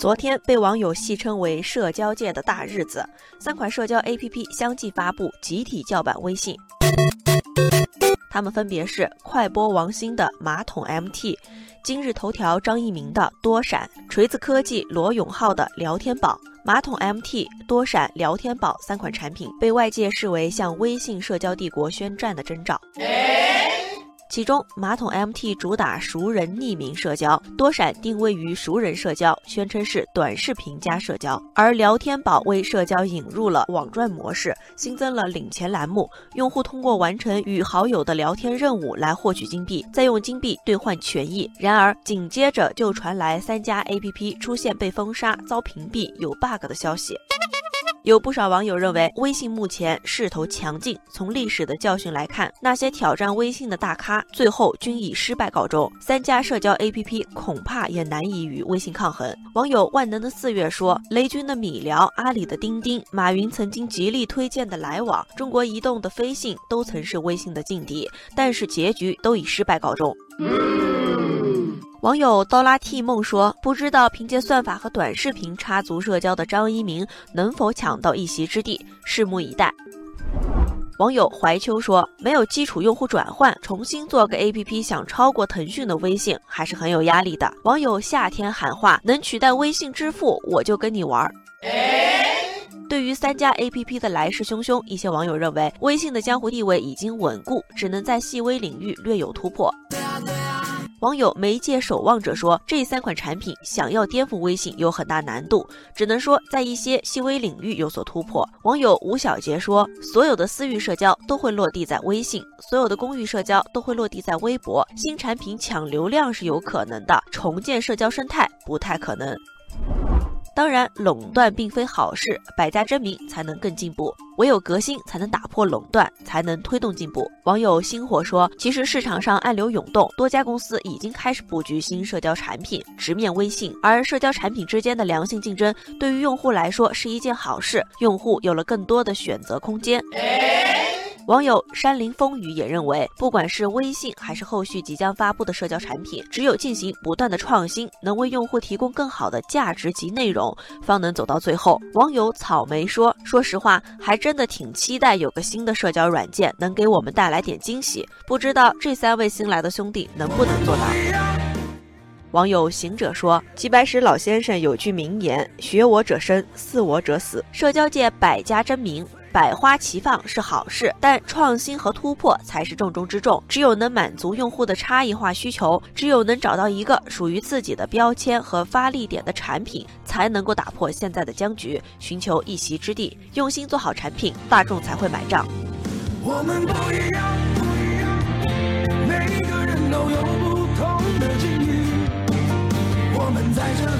昨天被网友戏称为社交界的大日子，三款社交 APP 相继发布集体叫板微信。他们分别是快播王兴的马桶 MT、今日头条张一鸣的多闪、锤子科技罗永浩的聊天宝。马桶 MT、多闪、聊天宝三款产品被外界视为向微信社交帝国宣战的征兆。其中，马桶 MT 主打熟人匿名社交，多闪定位于熟人社交，宣称是短视频加社交。而聊天宝为社交引入了网赚模式，新增了领钱栏目，用户通过完成与好友的聊天任务来获取金币，再用金币兑换权益。然而，紧接着就传来三家 APP 出现被封杀、遭屏蔽、有 bug 的消息。有不少网友认为，微信目前势头强劲。从历史的教训来看，那些挑战微信的大咖，最后均以失败告终。三家社交 APP 恐怕也难以与微信抗衡。网友万能的四月说：“雷军的米聊，阿里的钉钉，马云曾经极力推荐的来往，中国移动的飞信，都曾是微信的劲敌，但是结局都以失败告终。”网友刀拉 T 梦说：“不知道凭借算法和短视频插足社交的张一鸣能否抢到一席之地，拭目以待。”网友怀秋说：“没有基础用户转换，重新做个 APP，想超过腾讯的微信还是很有压力的。”网友夏天喊话：“能取代微信支付，我就跟你玩。”对于三家 APP 的来势汹汹，一些网友认为微信的江湖地位已经稳固，只能在细微领域略有突破。网友媒介守望者说，这三款产品想要颠覆微信有很大难度，只能说在一些细微领域有所突破。网友吴小杰说，所有的私域社交都会落地在微信，所有的公域社交都会落地在微博。新产品抢流量是有可能的，重建社交生态不太可能。当然，垄断并非好事，百家争鸣才能更进步。唯有革新，才能打破垄断，才能推动进步。网友星火说：“其实市场上暗流涌动，多家公司已经开始布局新社交产品，直面微信。而社交产品之间的良性竞争，对于用户来说是一件好事，用户有了更多的选择空间。”网友山林风雨也认为，不管是微信还是后续即将发布的社交产品，只有进行不断的创新，能为用户提供更好的价值及内容，方能走到最后。网友草莓说：“说实话，还真的挺期待有个新的社交软件能给我们带来点惊喜，不知道这三位新来的兄弟能不能做到。”网友行者说：“齐白石老先生有句名言：‘学我者生，似我者死。’社交界百家争鸣。”百花齐放是好事但创新和突破才是重中之重。只有能满足用户的差异化需求只有能找到一个属于自己的标签和发力点的产品才能够打破现在的僵局寻求一席之地。用心做好产品大众才会买账。我们不一样不一样每个人都有不同的境遇。我们在这